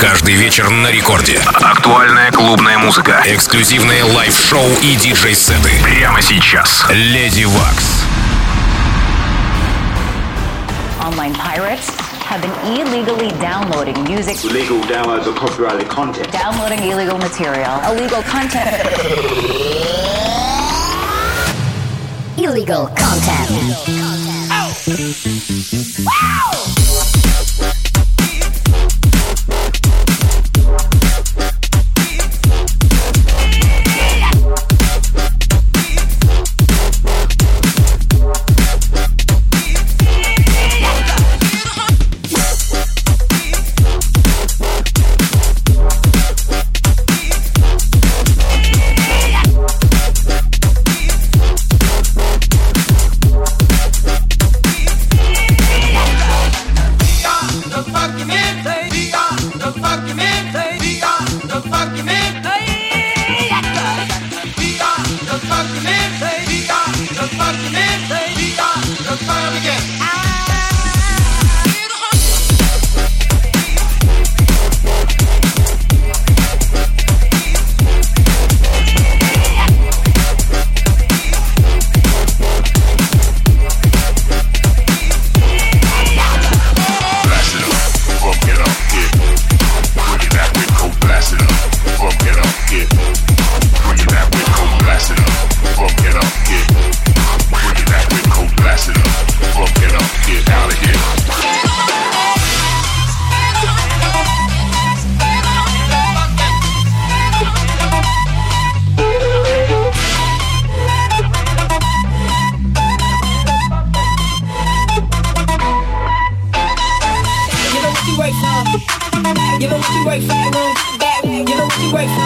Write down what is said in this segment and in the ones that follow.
Каждый вечер на рекорде. Актуальная клубная музыка. Эксклюзивные лайв-шоу и диджей-сеты. Прямо сейчас. Леди Вакс. Online pirates have been illegally downloading music. Illegal downloads of copyrighted content. Downloading illegal material. Illegal content. illegal content. Illegal content. Oh. Wow! Freeway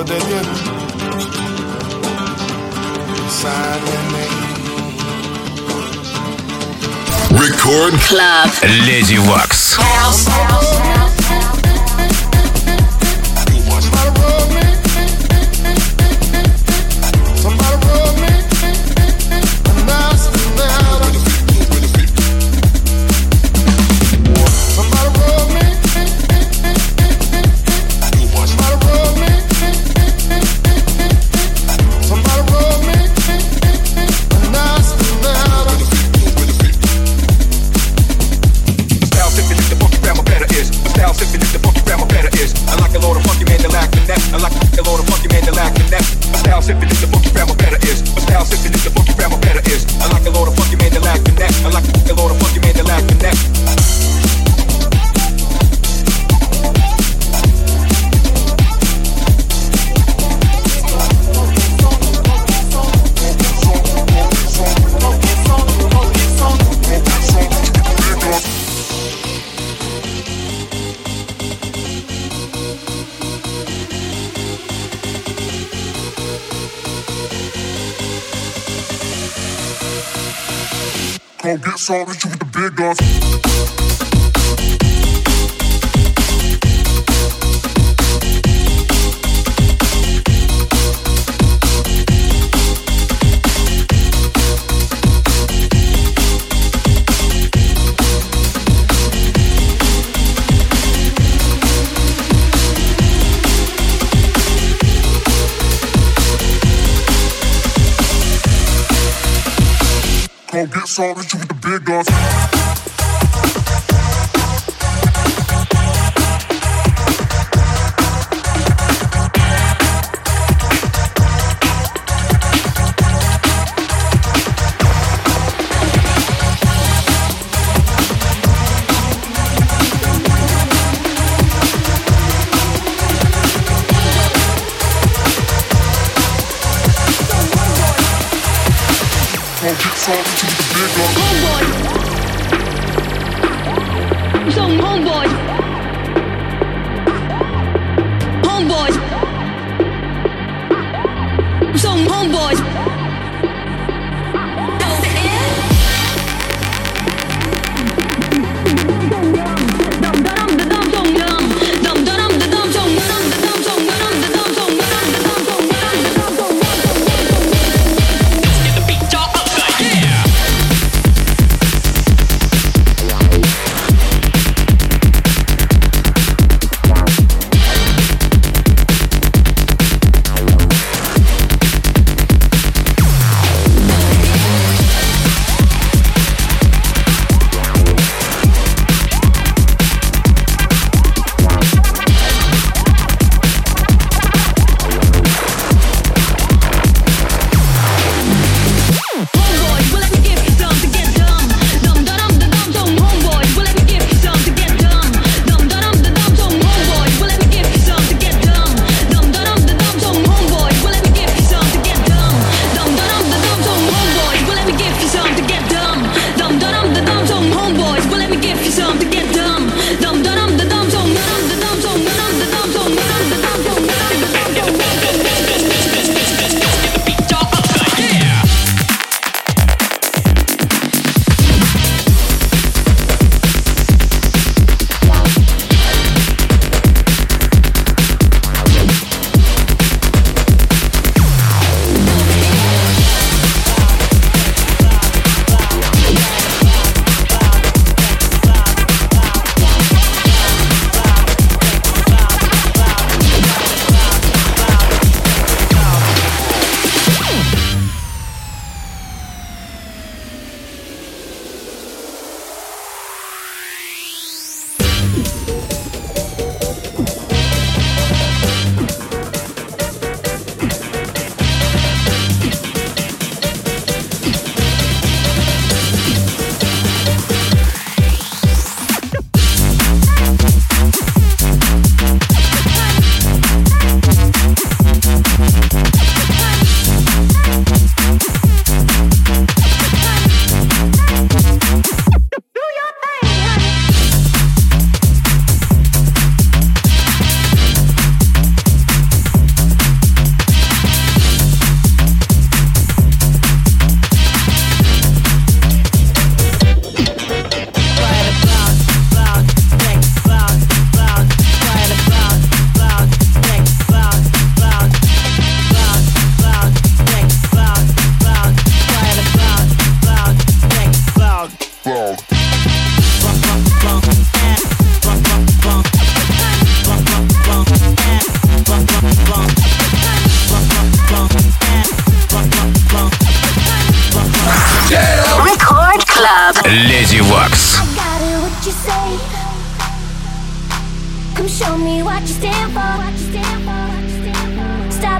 what they did. Record Club Lady Waks. House. House. All the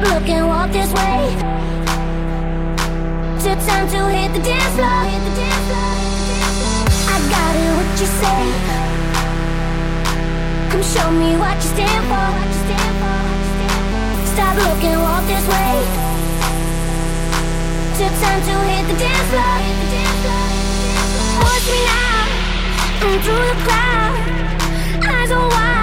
Stop looking, walk this way. Took time to hit the dance floor. I got it, what you say. Come show me what you stand for. Stop looking, walk this way. Took time to hit the dance floor. Watch me now, through the crowd. Eyes wide,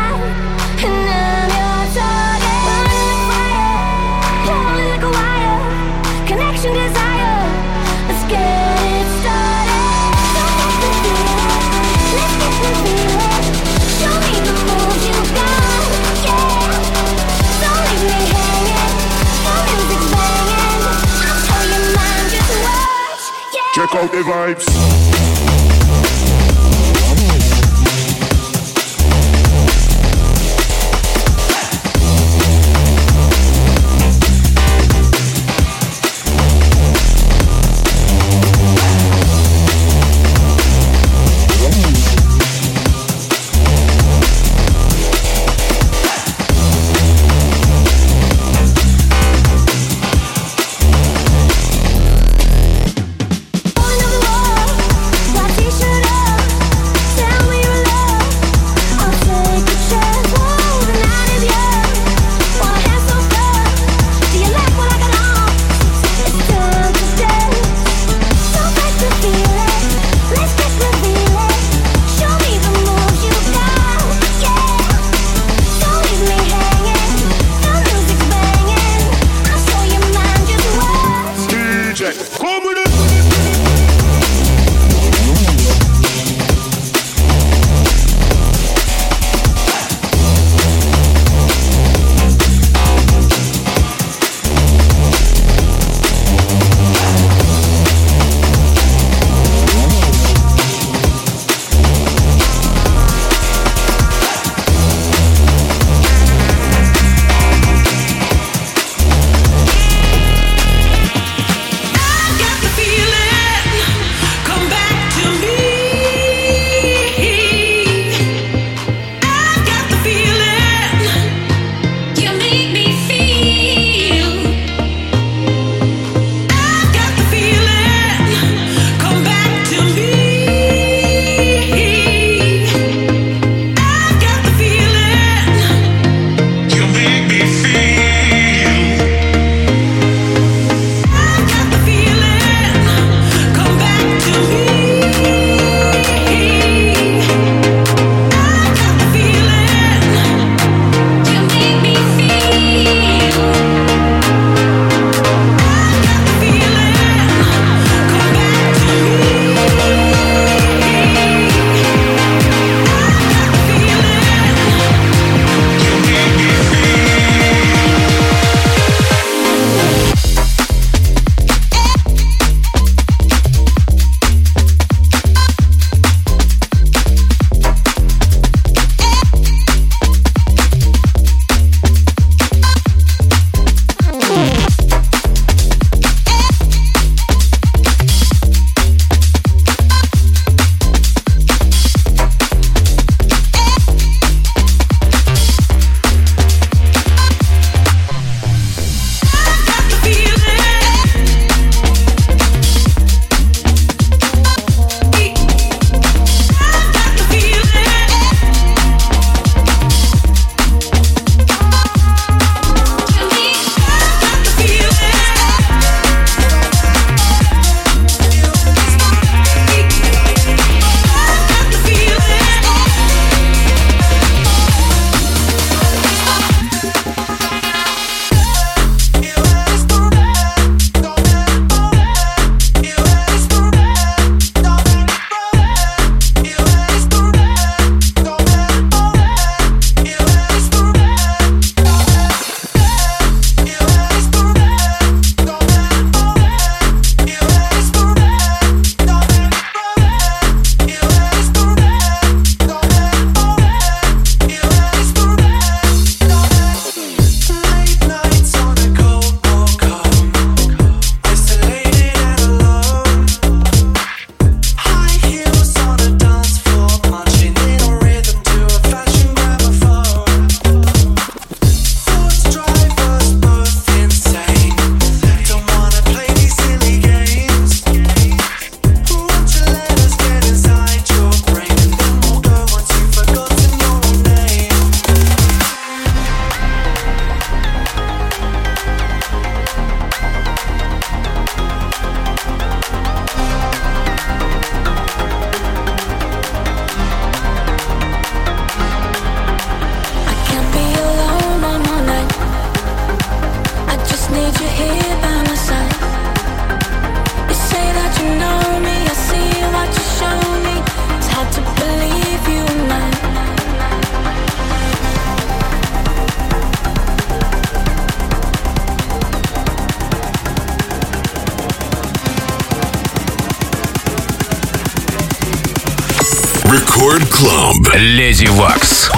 Check out the vibes. Рекорд Клаб. Леди Вакс.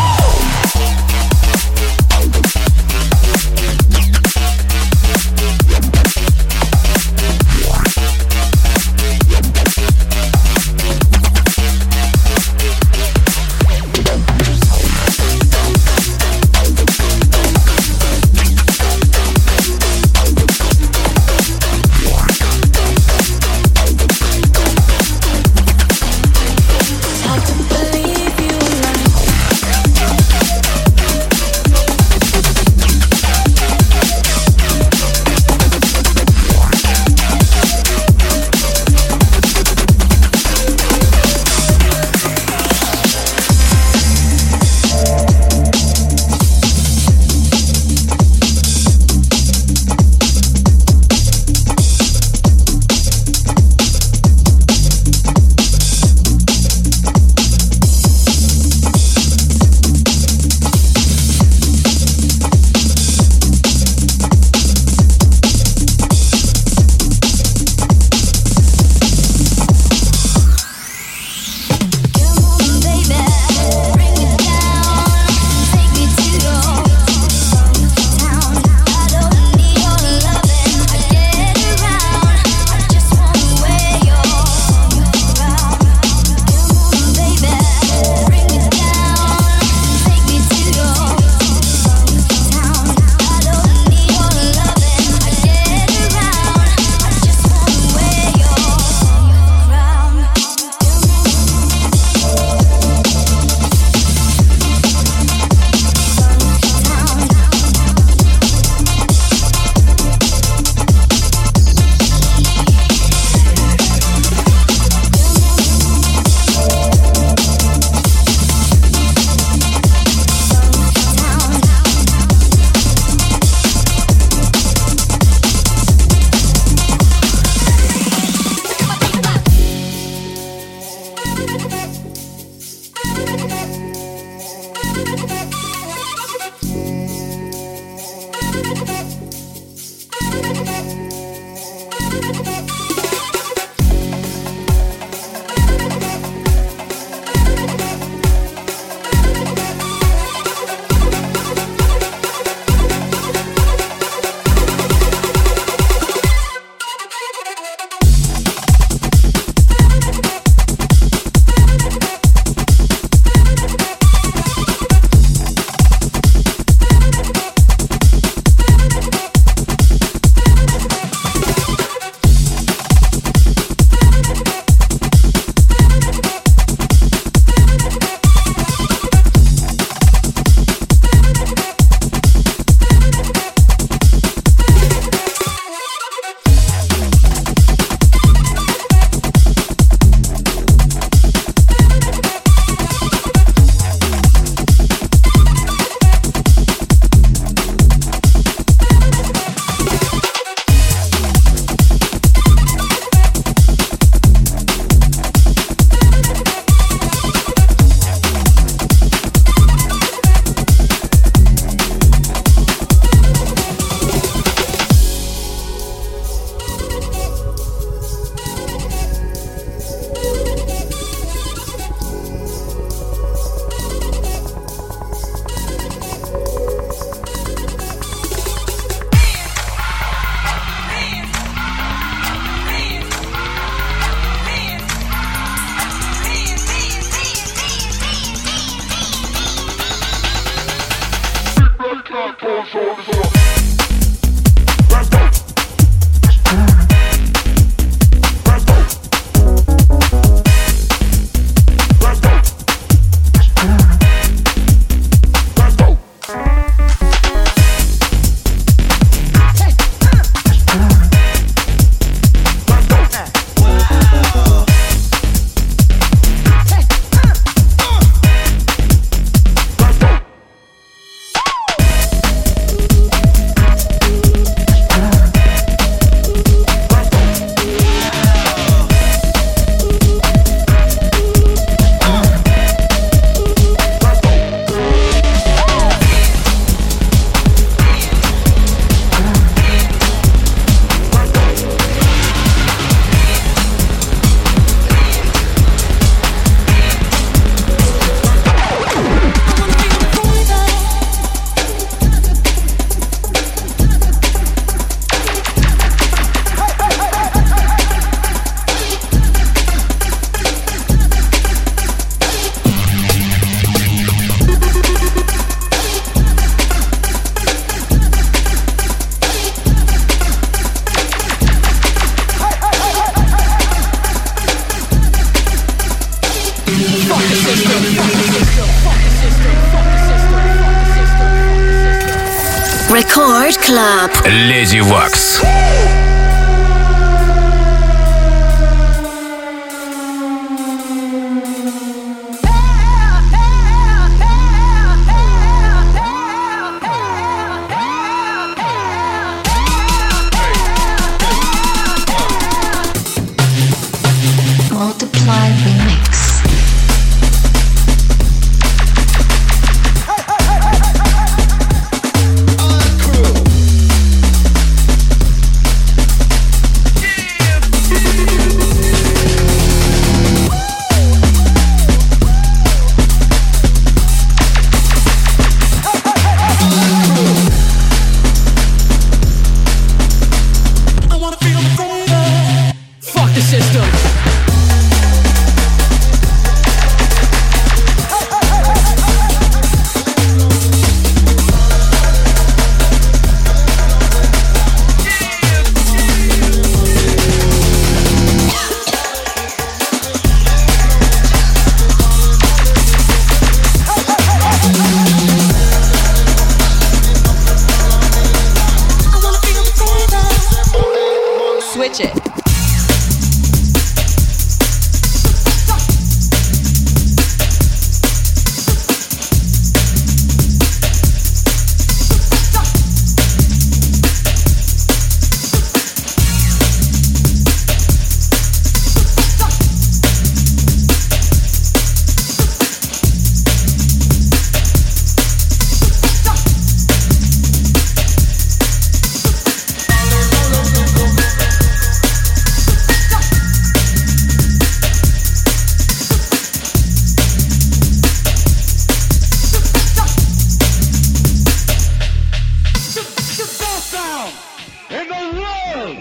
World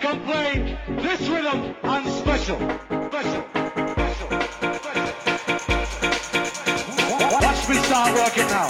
can play this rhythm and special. Special. Special. Special. Watch me start working now.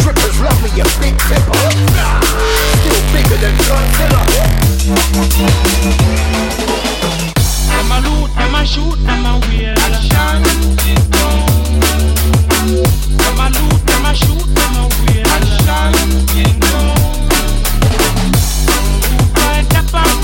Strippers love me, a big pepper Still bigger than Godzilla. I'm a loot, I'm a shoot, I'm a action I'm a loot, I'm a shoot, I'm a wheel action fun.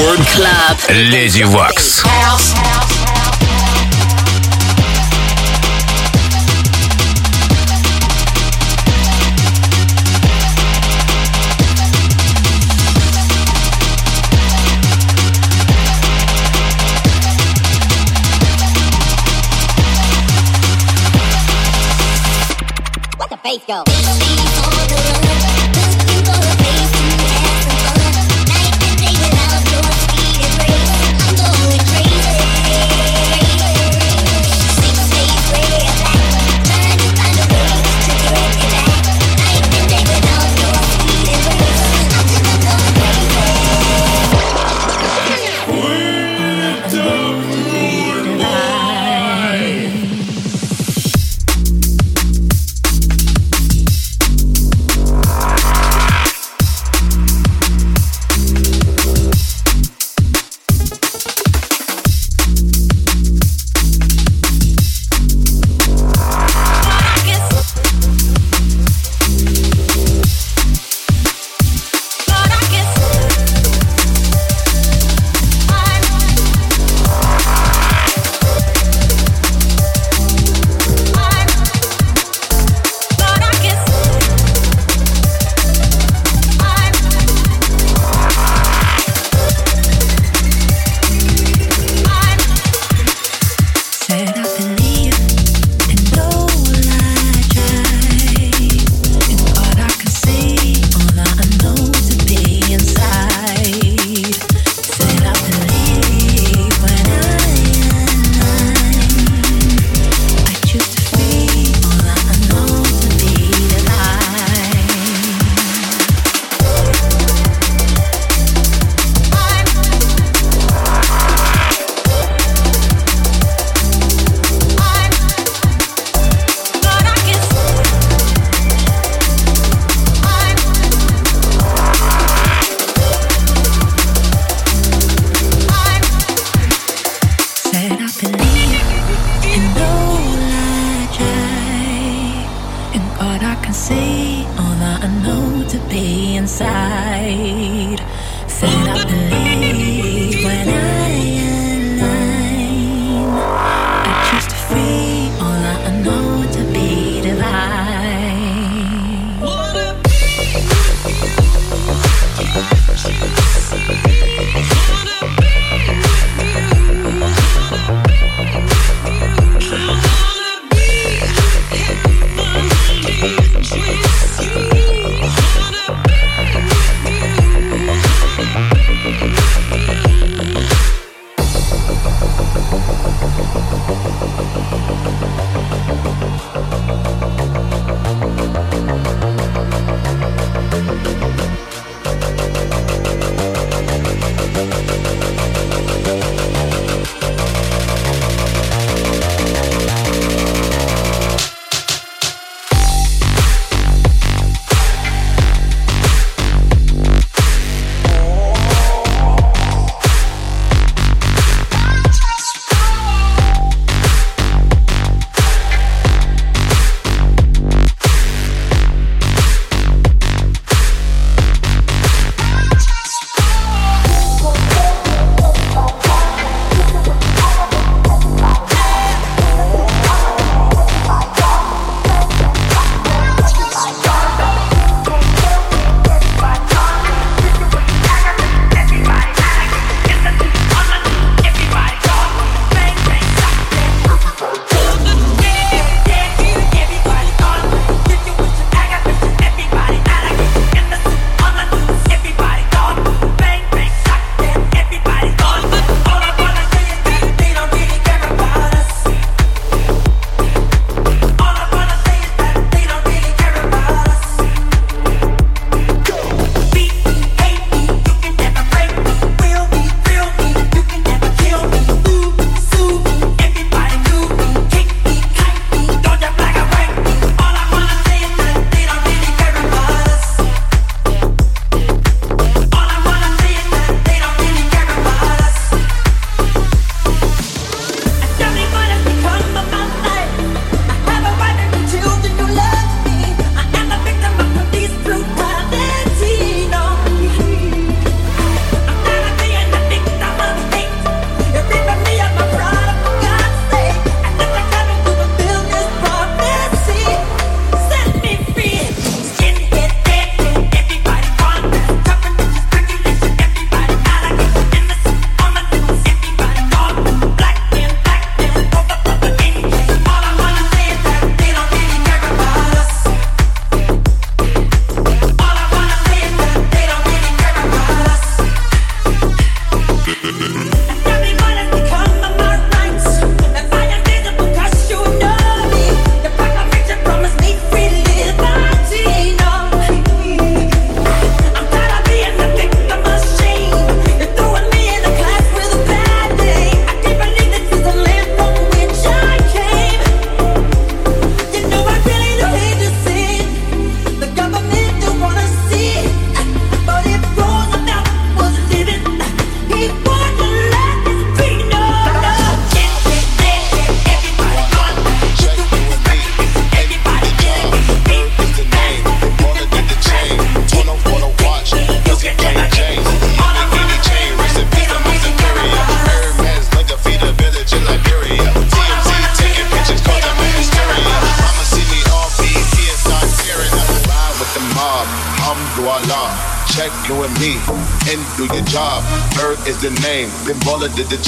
Рекорд Club. Леди Вакс. Let the bass go.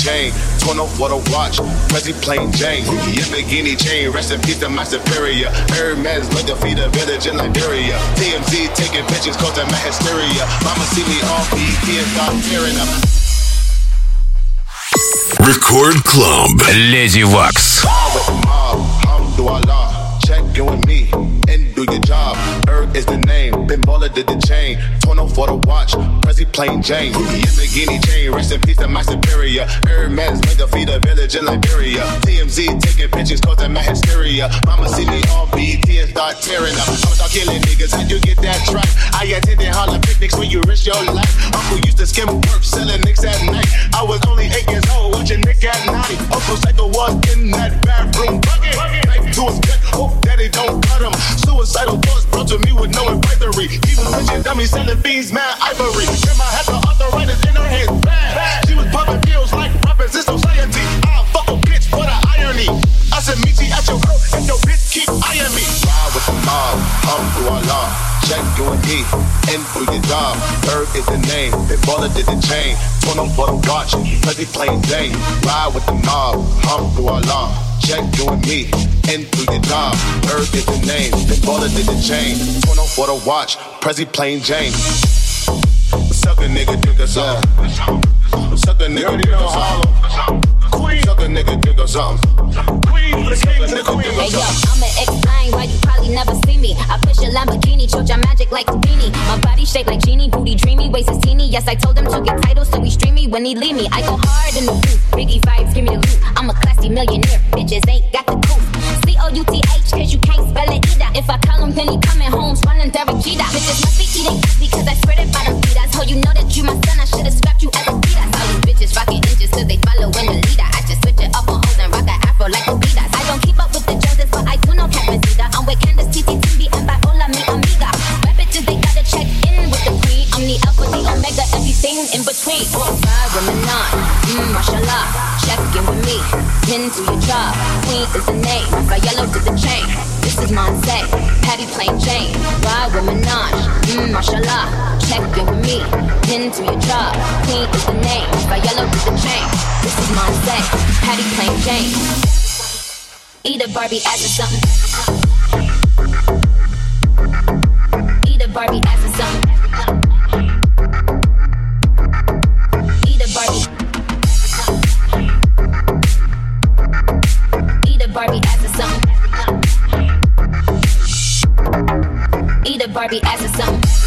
chain. Torn up what a watch. Prezi plain Jane. Yeah, beginning chain. Rest in peace to my superior. Hermes like the feet of better than Liberia. TMZ taking pictures causing my hysteria. Mama see me off BT and start tearing up. Record Club. Lazy Wax. Check you with me and do your job. Erg is the name. Been did the chain. Torn off for the watch. Plain Jane. Your bikini chain. Rest in peace to my superior. Hermes make a feed a village in Liberia. TMZ taking pictures causing my hysteria. Mama see me on BT and start tearing up. I'ma start killing niggas. How you get that track? I attended Harlem picnics when you risk your life. Uncle used to skim work selling nicks at night. I was only eight years old watching Nick at night. Uncle Psycho was in that bathroom bucket. Knife to his gut. Hope daddy don't cut him. Suicidal thoughts brought to me with no advisory. Even bitches dummy selling beans, mad ivory. Check you and me and do your job. Earth is the name. Big baller did the chain. Torn up for the watch. Prezi plain Jane. Ride with the mob, um through Allah. Check you and me and through your job. Earth is the name. Big baller did the chain. Torn up for the watch. Prezi plain Jane. Suck a nigga, drink a song. Suck a nigga, drink a song. Suck a nigga, drink a song. Hey yo, I'ma explain why you probably never see me. I push a Lamborghini, choke your magic like Houdini. My body shaped like genie, booty dreamy, waist is teeny. Yes, I told him to get titles, so he stream me when he leave me. I go hard in the booth, Biggie vibes, give me the loot. I'm a classy millionaire, bitches ain't got the couth. C O U T H, cause you can't spell it either. If I call him, then he coming home, swallowing Derek Jeter. Bitches must be eating because I spread it by the feet. I told you know that you my son, I should've scrapped you as a beat. I saw you bitches rocking inches cause they following the leader. I just that like a beat. I don't keep up with the Joneses, but I do know Catherine Zeta. I'm Candace, TT, TV, and Viola, mi amiga. Rap bitches, they gotta check in with the queen. I'm the alpha, the omega, everything in between. Women on, mmm, mashallah. Check in with me, pin to your job. Queen is the name, by yellow to the chain. This is Monse, Patty plain Jane. Ride with Minaj, mmm, mashallah. Check in with me, pin to your job. Queen is the name, by yellow to the chain. This is Monse, Patty plain Jane. Eat a Barbie ass or something. Eat a Barbie ass or something. Barbie ass or something.